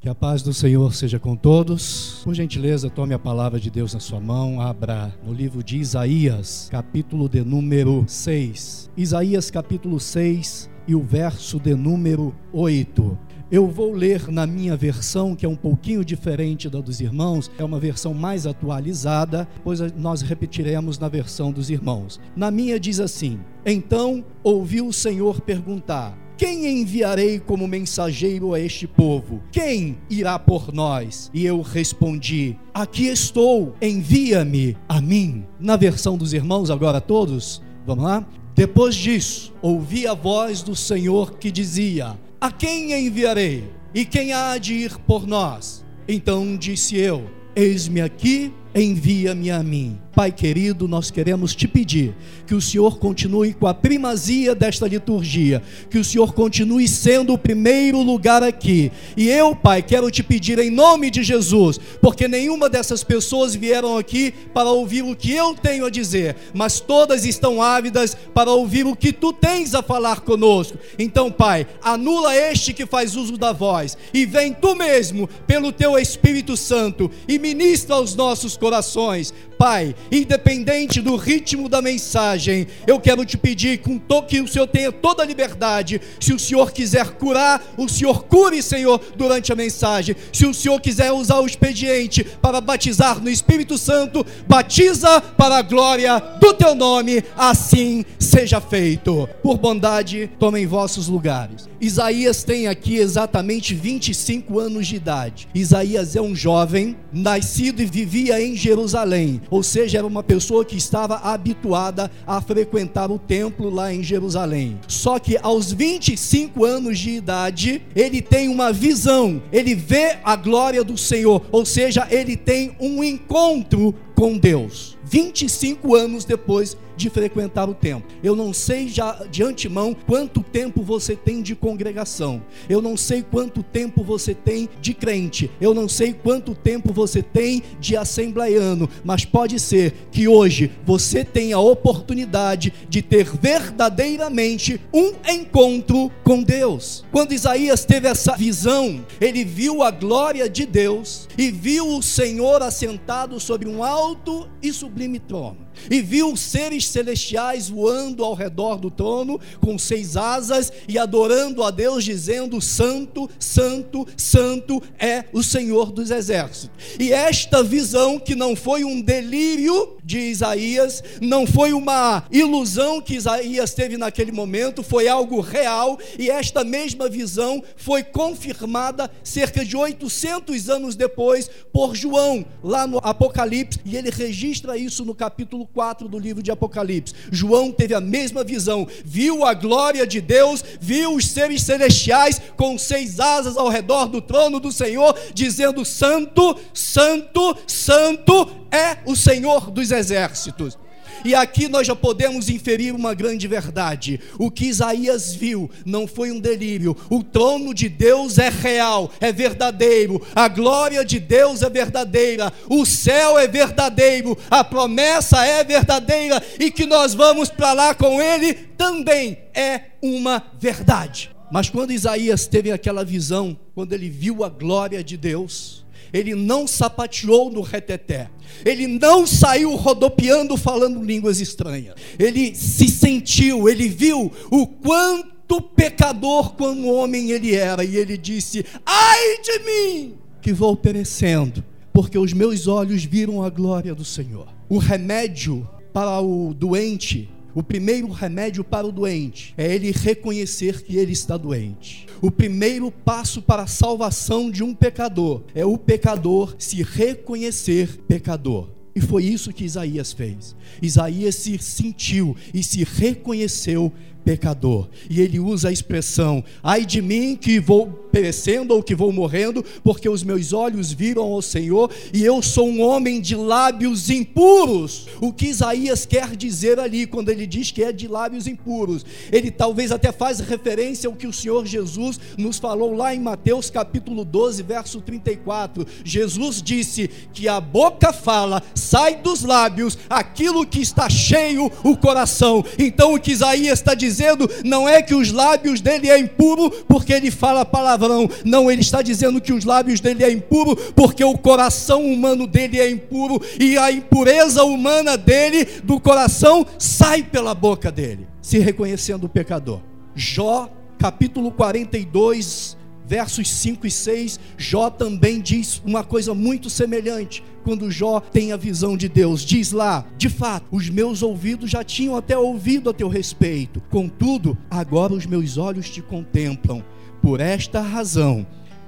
Que a paz do Senhor seja com todos. Por gentileza, tome a palavra de Deus na sua mão, abra no livro de Isaías, capítulo de número 6. Isaías, capítulo 6 e o verso de número 8. Eu vou ler na minha versão, que é um pouquinho diferente da dos irmãos, é uma versão mais atualizada, pois nós repetiremos na versão dos irmãos. Na minha diz assim: Então ouviu o Senhor perguntar: quem enviarei como mensageiro a este povo? Quem irá por nós? E eu respondi: Aqui estou, envia-me a mim. Na versão dos irmãos, agora todos, vamos lá? Depois disso, ouvi a voz do Senhor que dizia: A quem enviarei? E quem há de ir por nós? Então disse eu: Eis-me aqui, envia-me a mim. Pai querido, nós queremos te pedir que o Senhor continue com a primazia desta liturgia, que o Senhor continue sendo o primeiro lugar aqui. E eu, Pai, quero te pedir em nome de Jesus, porque nenhuma dessas pessoas vieram aqui para ouvir o que eu tenho a dizer, mas todas estão ávidas para ouvir o que tu tens a falar conosco. Então, Pai, anula este que faz uso da voz e vem tu mesmo, pelo teu Espírito Santo, e ministra aos nossos corações. Pai, independente do ritmo da mensagem, eu quero te pedir com que o Senhor tenha toda a liberdade. Se o Senhor quiser curar, o Senhor cure, Senhor, durante a mensagem. Se o Senhor quiser usar o expediente para batizar no Espírito Santo, batiza para a glória do teu nome, assim seja feito. Por bondade, tomem vossos lugares. Isaías tem aqui exatamente 25 anos de idade. Isaías é um jovem, nascido e vivia em Jerusalém ou seja, era uma pessoa que estava habituada a frequentar o templo lá em Jerusalém. Só que aos 25 anos de idade, ele tem uma visão, ele vê a glória do Senhor, ou seja, ele tem um encontro com Deus. 25 anos depois de frequentar o templo. Eu não sei já de antemão quanto tempo você tem de congregação. Eu não sei quanto tempo você tem de crente. Eu não sei quanto tempo você tem de assembleiano, mas pode ser que hoje você tenha a oportunidade de ter verdadeiramente um encontro com Deus. Quando Isaías teve essa visão, ele viu a glória de Deus e viu o Senhor assentado sobre um alto e sublime trono e viu seres celestiais voando ao redor do trono com seis asas e adorando a Deus, dizendo: Santo, Santo, Santo é o Senhor dos exércitos. E esta visão, que não foi um delírio de Isaías, não foi uma ilusão que Isaías teve naquele momento, foi algo real, e esta mesma visão foi confirmada cerca de 800 anos depois por João, lá no Apocalipse, e ele registra isso no capítulo 4 do livro de Apocalipse. João teve a mesma visão, viu a glória de Deus, viu os seres celestiais com seis asas ao redor do trono do Senhor, dizendo: Santo, Santo, Santo é o Senhor dos exércitos. E aqui nós já podemos inferir uma grande verdade. O que Isaías viu não foi um delírio. O trono de Deus é real, é verdadeiro. A glória de Deus é verdadeira. O céu é verdadeiro. A promessa é verdadeira. E que nós vamos para lá com Ele também é uma verdade. Mas quando Isaías teve aquela visão, quando ele viu a glória de Deus, ele não sapateou no reteté, ele não saiu rodopiando falando línguas estranhas, ele se sentiu, ele viu o quanto pecador como homem ele era, e ele disse: Ai de mim, que vou perecendo, porque os meus olhos viram a glória do Senhor. O remédio para o doente o primeiro remédio para o doente é ele reconhecer que ele está doente. O primeiro passo para a salvação de um pecador é o pecador se reconhecer pecador. E foi isso que Isaías fez. Isaías se sentiu e se reconheceu pecador. E ele usa a expressão: ai de mim que vou perecendo ou que vou morrendo, porque os meus olhos viram ao Senhor e eu sou um homem de lábios impuros. O que Isaías quer dizer ali quando ele diz que é de lábios impuros? Ele talvez até faz referência ao que o Senhor Jesus nos falou lá em Mateus capítulo 12, verso 34. Jesus disse que a boca fala, sai dos lábios aquilo que está cheio o coração. Então o que Isaías está dizendo dizendo não é que os lábios dele é impuro, porque ele fala palavrão. Não, ele está dizendo que os lábios dele é impuro, porque o coração humano dele é impuro e a impureza humana dele, do coração, sai pela boca dele, se reconhecendo o pecador. Jó, capítulo 42, versos 5 e 6, Jó também diz uma coisa muito semelhante. Quando Jó tem a visão de Deus, diz lá: De fato, os meus ouvidos já tinham até ouvido a teu respeito, contudo, agora os meus olhos te contemplam. Por esta razão,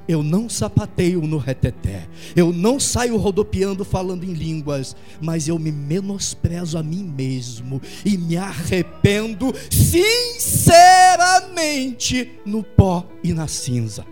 eu não sapateio no reteté, eu não saio rodopiando falando em línguas, mas eu me menosprezo a mim mesmo e me arrependo sinceramente no pó e na cinza.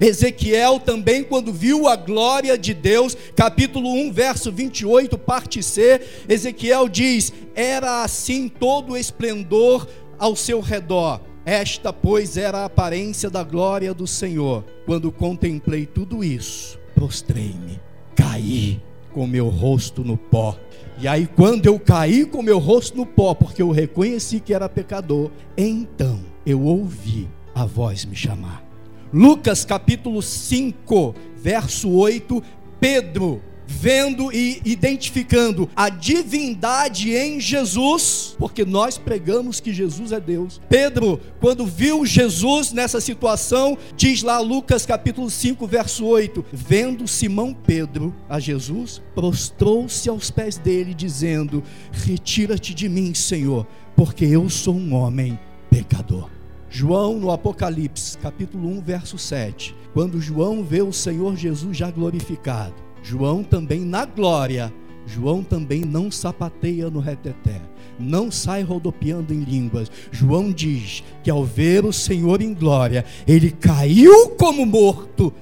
Ezequiel também, quando viu a glória de Deus, capítulo 1, verso 28, parte C, Ezequiel diz: Era assim todo o esplendor ao seu redor esta, pois, era a aparência da glória do Senhor. Quando contemplei tudo isso, prostrei-me, caí com meu rosto no pó. E aí, quando eu caí com meu rosto no pó, porque eu reconheci que era pecador, então eu ouvi a voz me chamar. Lucas capítulo 5, verso 8, Pedro vendo e identificando a divindade em Jesus, porque nós pregamos que Jesus é Deus. Pedro, quando viu Jesus nessa situação, diz lá Lucas capítulo 5, verso 8: Vendo Simão Pedro a Jesus, prostrou-se aos pés dele, dizendo: Retira-te de mim, Senhor, porque eu sou um homem pecador. João no Apocalipse, capítulo 1, verso 7. Quando João vê o Senhor Jesus já glorificado, João também na glória, João também não sapateia no reteté, não sai rodopiando em línguas. João diz que ao ver o Senhor em glória, ele caiu como morto,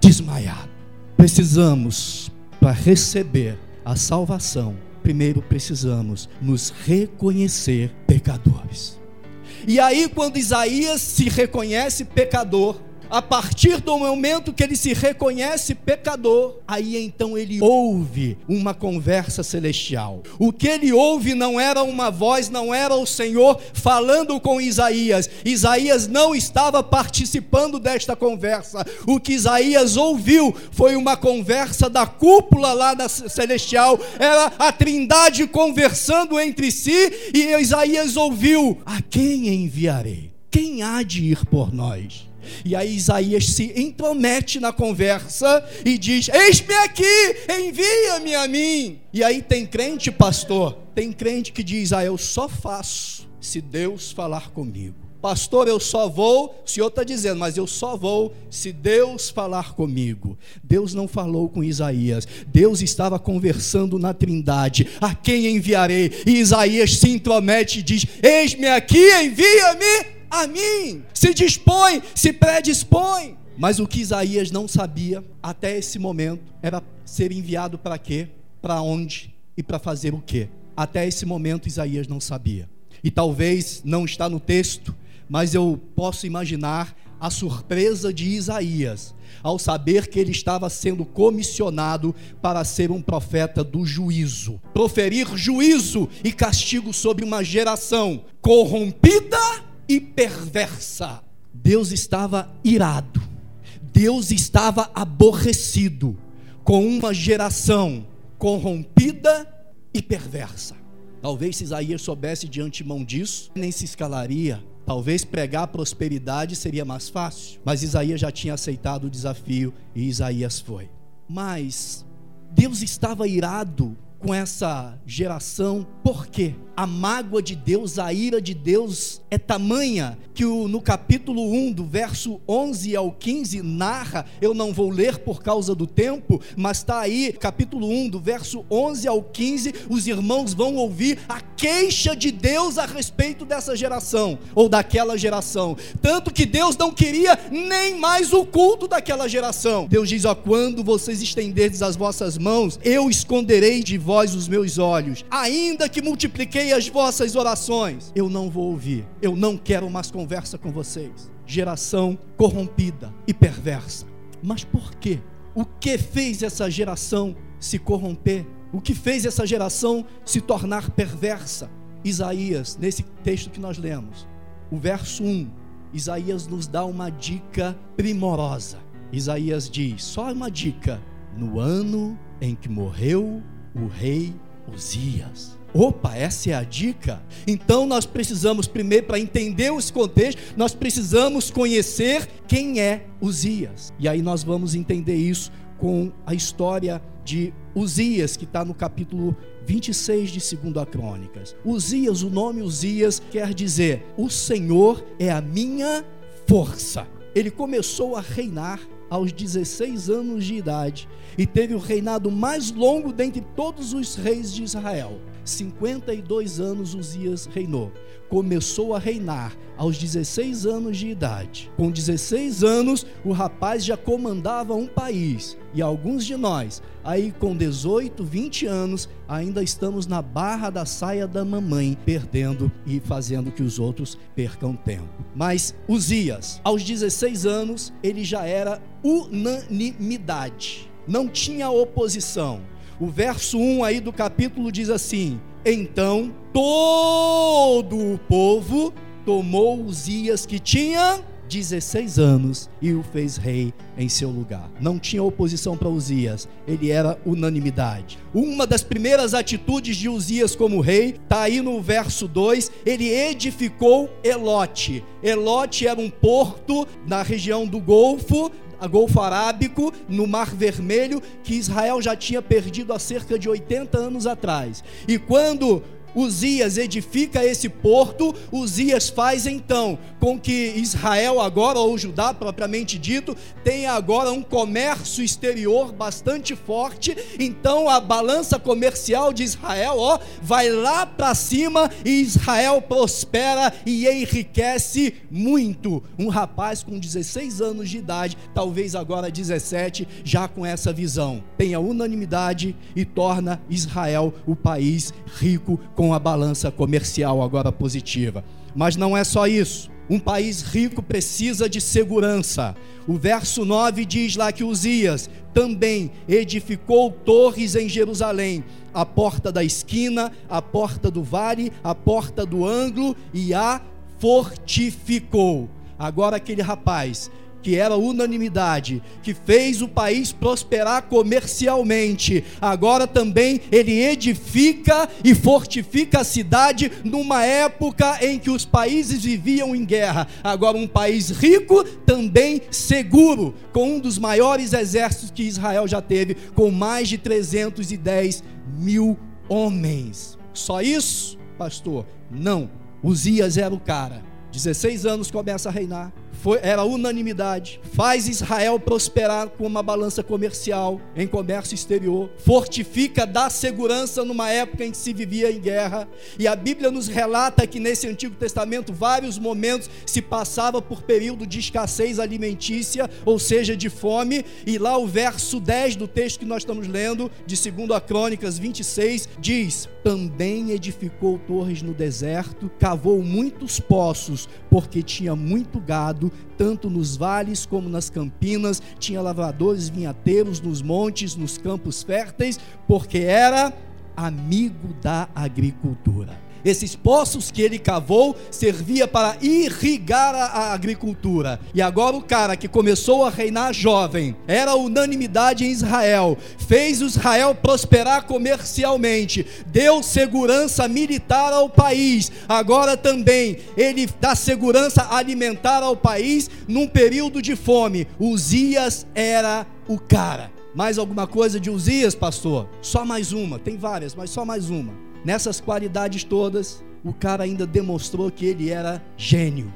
desmaiado. Precisamos, para receber a salvação, primeiro precisamos nos reconhecer pecadores. E aí, quando Isaías se reconhece pecador, a partir do momento que ele se reconhece pecador, aí então ele ouve uma conversa celestial. O que ele ouve não era uma voz, não era o Senhor falando com Isaías. Isaías não estava participando desta conversa. O que Isaías ouviu foi uma conversa da cúpula lá da celestial. Era a Trindade conversando entre si e Isaías ouviu: A quem enviarei? Quem há de ir por nós? E aí Isaías se intromete na conversa e diz: Eis-me aqui, envia-me a mim. E aí tem crente, pastor, tem crente que diz: Ah, eu só faço se Deus falar comigo. Pastor, eu só vou, o senhor está dizendo, mas eu só vou se Deus falar comigo. Deus não falou com Isaías, Deus estava conversando na trindade. A quem enviarei? E Isaías se intromete e diz: Eis-me aqui, envia-me a mim. Se dispõe, se predispõe. Mas o que Isaías não sabia até esse momento era ser enviado para quê, para onde e para fazer o quê. Até esse momento Isaías não sabia. E talvez não está no texto, mas eu posso imaginar a surpresa de Isaías ao saber que ele estava sendo comissionado para ser um profeta do juízo, proferir juízo e castigo sobre uma geração corrompida e perversa. Deus estava irado, Deus estava aborrecido com uma geração corrompida e perversa. Talvez se Isaías soubesse de antemão disso, nem se escalaria. Talvez pregar prosperidade seria mais fácil. Mas Isaías já tinha aceitado o desafio e Isaías foi. Mas Deus estava irado com essa geração, por quê? A mágoa de Deus, a ira de Deus é tamanha que o, no capítulo 1, do verso 11 ao 15, narra, eu não vou ler por causa do tempo, mas está aí, capítulo 1, do verso 11 ao 15, os irmãos vão ouvir a queixa de Deus a respeito dessa geração, ou daquela geração. Tanto que Deus não queria nem mais o culto daquela geração. Deus diz: Ó, quando vocês estenderdes as vossas mãos, eu esconderei de vós os meus olhos, ainda que multipliquei as vossas orações, eu não vou ouvir. Eu não quero mais conversa com vocês. Geração corrompida e perversa. Mas por quê? O que fez essa geração se corromper? O que fez essa geração se tornar perversa? Isaías, nesse texto que nós lemos, o verso 1, Isaías nos dá uma dica primorosa. Isaías diz: só uma dica. No ano em que morreu o rei Uzias. Opa, essa é a dica. Então nós precisamos primeiro para entender esse contexto, nós precisamos conhecer quem é Uzias. E aí nós vamos entender isso com a história de Uzias, que está no capítulo 26 de 2 Crônicas. Uzias, o nome Uzias quer dizer: O Senhor é a minha força. Ele começou a reinar aos 16 anos de idade e teve o reinado mais longo dentre todos os reis de Israel. 52 anos Uzias reinou. Começou a reinar aos 16 anos de idade. Com 16 anos, o rapaz já comandava um país. E alguns de nós, aí com 18, 20 anos, ainda estamos na barra da saia da mamãe, perdendo e fazendo que os outros percam tempo. Mas Uzias, aos 16 anos, ele já era unanimidade. Não tinha oposição o verso 1 aí do capítulo diz assim: Então todo o povo tomou Uzias que tinha 16 anos e o fez rei em seu lugar. Não tinha oposição para Uzias, ele era unanimidade. Uma das primeiras atitudes de Uzias como rei está aí no verso 2: ele edificou Elote. Elote era um porto na região do Golfo, Golfo Arábico, no Mar Vermelho, que Israel já tinha perdido há cerca de 80 anos atrás. E quando Uzias edifica esse porto, Uzias faz então com que Israel agora, ou Judá propriamente dito, tenha agora um comércio exterior bastante forte, então a balança comercial de Israel, ó, vai lá para cima e Israel prospera e enriquece muito. Um rapaz com 16 anos de idade, talvez agora 17, já com essa visão, tenha unanimidade e torna Israel o país rico com com a balança comercial agora positiva. Mas não é só isso. Um país rico precisa de segurança. O verso 9 diz lá que Uzias também edificou torres em Jerusalém, a porta da esquina, a porta do vale, a porta do ângulo e a fortificou. Agora aquele rapaz que era unanimidade, que fez o país prosperar comercialmente. Agora também ele edifica e fortifica a cidade numa época em que os países viviam em guerra. Agora um país rico, também seguro, com um dos maiores exércitos que Israel já teve, com mais de 310 mil homens. Só isso, pastor? Não. Uzias era o cara. 16 anos começa a reinar foi, era unanimidade. Faz Israel prosperar com uma balança comercial, em comércio exterior. Fortifica, dá segurança numa época em que se vivia em guerra. E a Bíblia nos relata que nesse Antigo Testamento, vários momentos se passava por período de escassez alimentícia, ou seja, de fome. E lá o verso 10 do texto que nós estamos lendo, de 2 Crônicas 26, diz: Também edificou torres no deserto, cavou muitos poços, porque tinha muito gado tanto nos vales como nas campinas, tinha lavradores vinhateiros nos montes, nos campos férteis, porque era amigo da agricultura. Esses poços que ele cavou servia para irrigar a agricultura. E agora o cara que começou a reinar jovem, era unanimidade em Israel, fez Israel prosperar comercialmente, deu segurança militar ao país. Agora também ele dá segurança alimentar ao país num período de fome. Uzias era o cara. Mais alguma coisa de Uzias, pastor? Só mais uma, tem várias, mas só mais uma. Nessas qualidades todas, o cara ainda demonstrou que ele era gênio.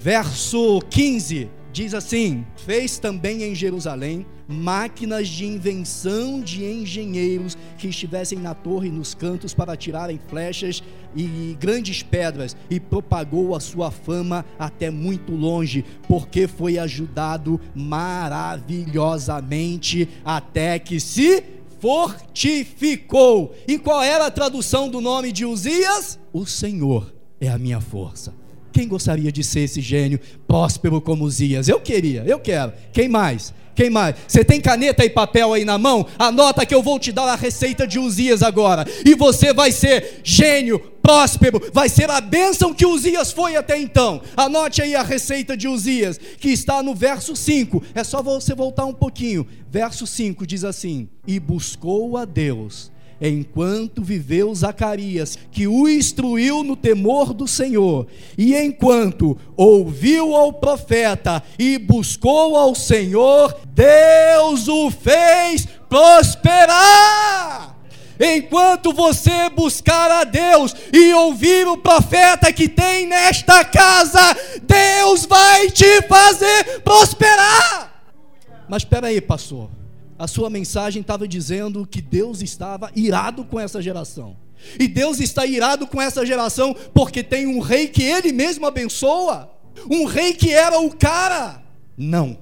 Verso 15 diz assim: Fez também em Jerusalém máquinas de invenção de engenheiros que estivessem na torre nos cantos para tirarem flechas e grandes pedras, e propagou a sua fama até muito longe, porque foi ajudado maravilhosamente até que se fortificou. E qual era a tradução do nome de Uzias? O Senhor é a minha força. Quem gostaria de ser esse gênio próspero como Uzias? Eu queria, eu quero. Quem mais? Quem mais? Você tem caneta e papel aí na mão? Anota que eu vou te dar a receita de Uzias agora. E você vai ser gênio, próspero, vai ser a bênção que Uzias foi até então. Anote aí a receita de Uzias, que está no verso 5. É só você voltar um pouquinho. Verso 5 diz assim: E buscou a Deus enquanto viveu Zacarias, que o instruiu no temor do Senhor, e enquanto ouviu ao profeta e buscou ao Senhor, Deus o fez prosperar. Enquanto você buscar a Deus e ouvir o profeta que tem nesta casa, Deus vai te fazer prosperar. Mas espera aí, pastor a sua mensagem estava dizendo que Deus estava irado com essa geração. E Deus está irado com essa geração porque tem um rei que ele mesmo abençoa, um rei que era o cara. Não.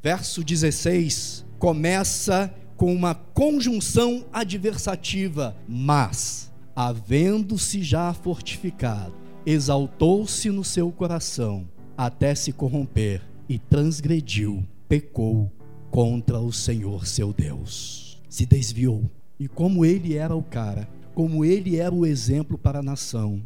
Verso 16 começa com uma conjunção adversativa, mas, havendo-se já fortificado, exaltou-se no seu coração, até se corromper, e transgrediu, pecou contra o Senhor seu Deus. Se desviou. E como ele era o cara, como ele era o exemplo para a nação,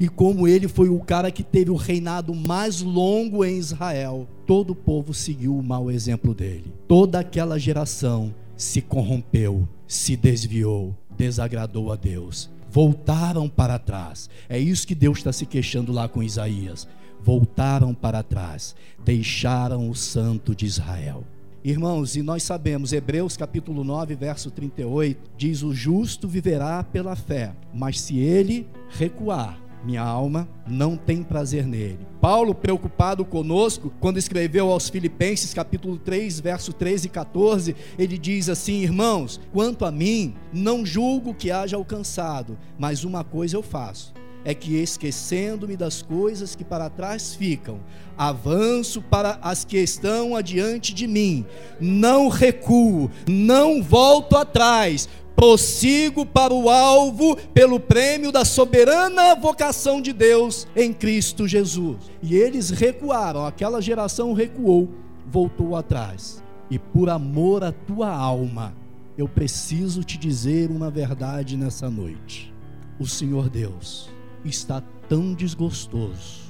e como ele foi o cara que teve o reinado mais longo em Israel, todo o povo seguiu o mau exemplo dele. Toda aquela geração se corrompeu, se desviou, desagradou a Deus. Voltaram para trás. É isso que Deus está se queixando lá com Isaías. Voltaram para trás, deixaram o Santo de Israel. Irmãos, e nós sabemos, Hebreus capítulo 9, verso 38, diz: O justo viverá pela fé, mas se ele recuar, minha alma não tem prazer nele. Paulo, preocupado conosco, quando escreveu aos Filipenses, capítulo 3, verso 13 e 14, ele diz assim: Irmãos, quanto a mim, não julgo que haja alcançado, mas uma coisa eu faço é que esquecendo-me das coisas que para trás ficam, avanço para as que estão adiante de mim, não recuo, não volto atrás, prossigo para o alvo pelo prêmio da soberana vocação de Deus em Cristo Jesus. E eles recuaram, aquela geração recuou, voltou atrás. E por amor à tua alma, eu preciso te dizer uma verdade nessa noite. O Senhor Deus está tão desgostoso,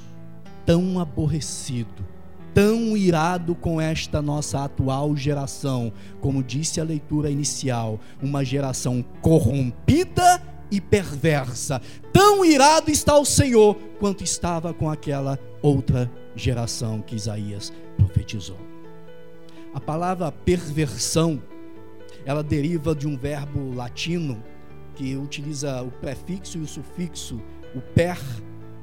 tão aborrecido, tão irado com esta nossa atual geração, como disse a leitura inicial, uma geração corrompida e perversa. Tão irado está o Senhor quanto estava com aquela outra geração que Isaías profetizou. A palavra perversão, ela deriva de um verbo latino que utiliza o prefixo e o sufixo o per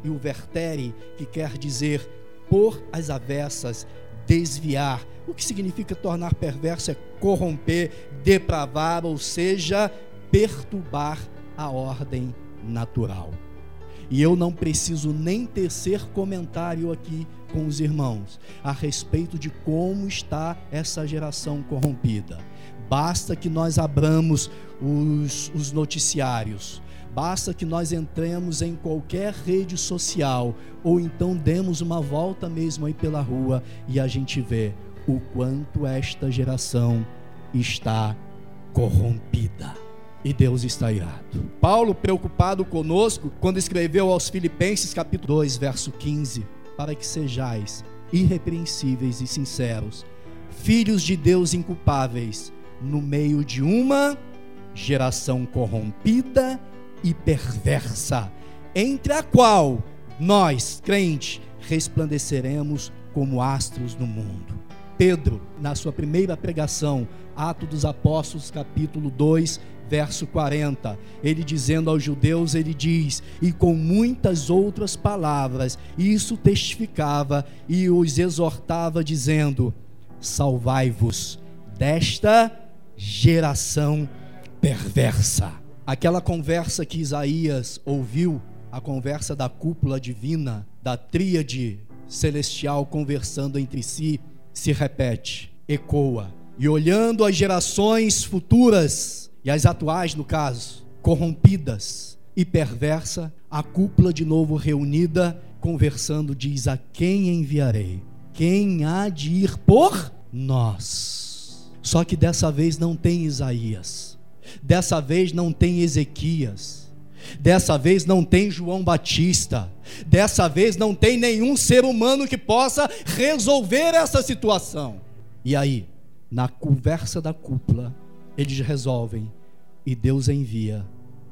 e o vertere, que quer dizer por as avessas, desviar. O que significa tornar perverso é corromper, depravar, ou seja, perturbar a ordem natural. E eu não preciso nem tecer comentário aqui com os irmãos a respeito de como está essa geração corrompida. Basta que nós abramos os, os noticiários, Basta que nós entremos em qualquer rede social ou então demos uma volta mesmo aí pela rua e a gente vê o quanto esta geração está corrompida. E Deus está irado. Paulo, preocupado conosco, quando escreveu aos Filipenses, capítulo 2, verso 15: Para que sejais irrepreensíveis e sinceros, filhos de Deus inculpáveis, no meio de uma geração corrompida e perversa, entre a qual nós, crentes, resplandeceremos como astros no mundo. Pedro, na sua primeira pregação, Atos dos Apóstolos, capítulo 2, verso 40, ele dizendo aos judeus, ele diz: "E com muitas outras palavras, isso testificava e os exortava dizendo: Salvai-vos desta geração perversa." Aquela conversa que Isaías ouviu, a conversa da cúpula divina, da tríade celestial conversando entre si, se repete, ecoa. E olhando as gerações futuras e as atuais, no caso, corrompidas e perversa, a cúpula de novo reunida conversando, diz: A quem enviarei? Quem há de ir por nós? Só que dessa vez não tem Isaías, dessa vez não tem Ezequias, dessa vez não tem João Batista, dessa vez não tem nenhum ser humano que possa resolver essa situação. E aí, na conversa da cúpula, eles resolvem e Deus envia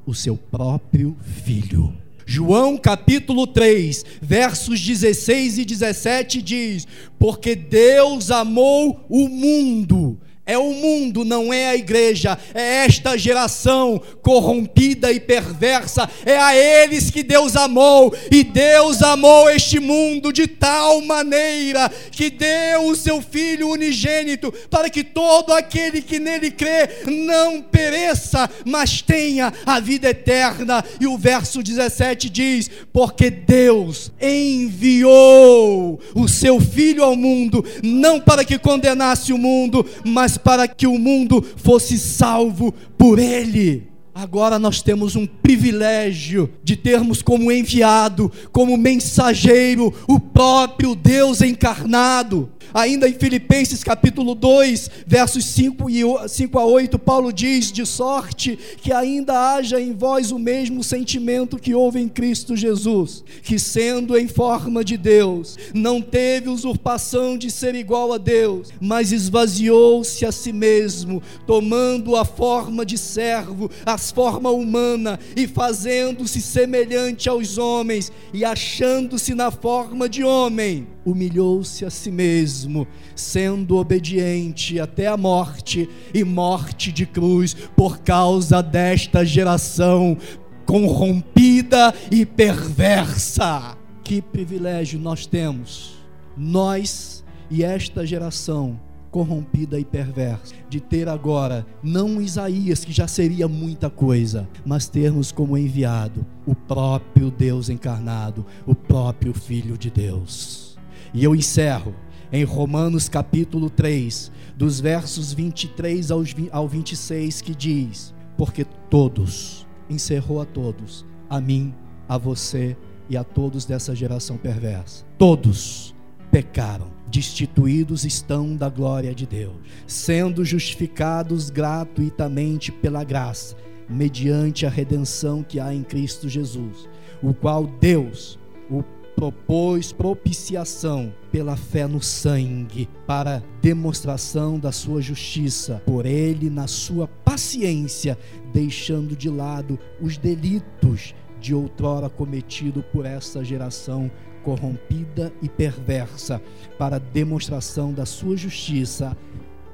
o seu próprio filho. João capítulo 3, versos 16 e 17 diz: Porque Deus amou o mundo é o mundo, não é a igreja, é esta geração corrompida e perversa, é a eles que Deus amou, e Deus amou este mundo de tal maneira que deu o seu Filho unigênito, para que todo aquele que nele crê não pereça, mas tenha a vida eterna. E o verso 17 diz: Porque Deus enviou o seu Filho ao mundo, não para que condenasse o mundo, mas mas para que o mundo fosse salvo por ele. Agora nós temos um privilégio de termos como enviado, como mensageiro, o próprio Deus encarnado. Ainda em Filipenses capítulo 2, versos 5, e 5 a 8, Paulo diz: De sorte que ainda haja em vós o mesmo sentimento que houve em Cristo Jesus, que sendo em forma de Deus, não teve usurpação de ser igual a Deus, mas esvaziou-se a si mesmo, tomando a forma de servo, a forma humana, e fazendo-se semelhante aos homens, e achando-se na forma de homem humilhou-se a si mesmo, sendo obediente até a morte e morte de cruz por causa desta geração corrompida e perversa. Que privilégio nós temos, nós e esta geração corrompida e perversa, de ter agora não Isaías, que já seria muita coisa, mas termos como enviado o próprio Deus encarnado, o próprio Filho de Deus. E eu encerro em Romanos capítulo 3, dos versos 23 ao 26, que diz: Porque todos, encerrou a todos, a mim, a você e a todos dessa geração perversa, todos pecaram, destituídos estão da glória de Deus, sendo justificados gratuitamente pela graça, mediante a redenção que há em Cristo Jesus, o qual Deus, o propôs propiciação pela fé no sangue, para demonstração da sua justiça, por ele, na sua paciência, deixando de lado os delitos de outrora cometido por essa geração corrompida e perversa, para demonstração da sua justiça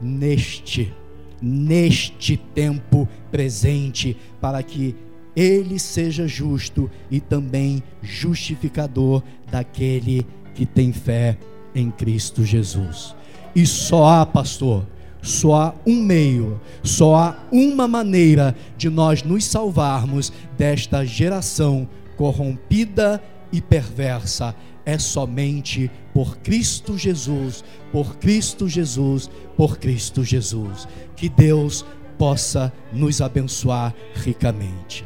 neste neste tempo presente, para que ele seja justo e também justificador daquele que tem fé em Cristo Jesus. E só há, pastor, só há um meio, só há uma maneira de nós nos salvarmos desta geração corrompida e perversa. É somente por Cristo Jesus, por Cristo Jesus, por Cristo Jesus. Que Deus possa nos abençoar ricamente.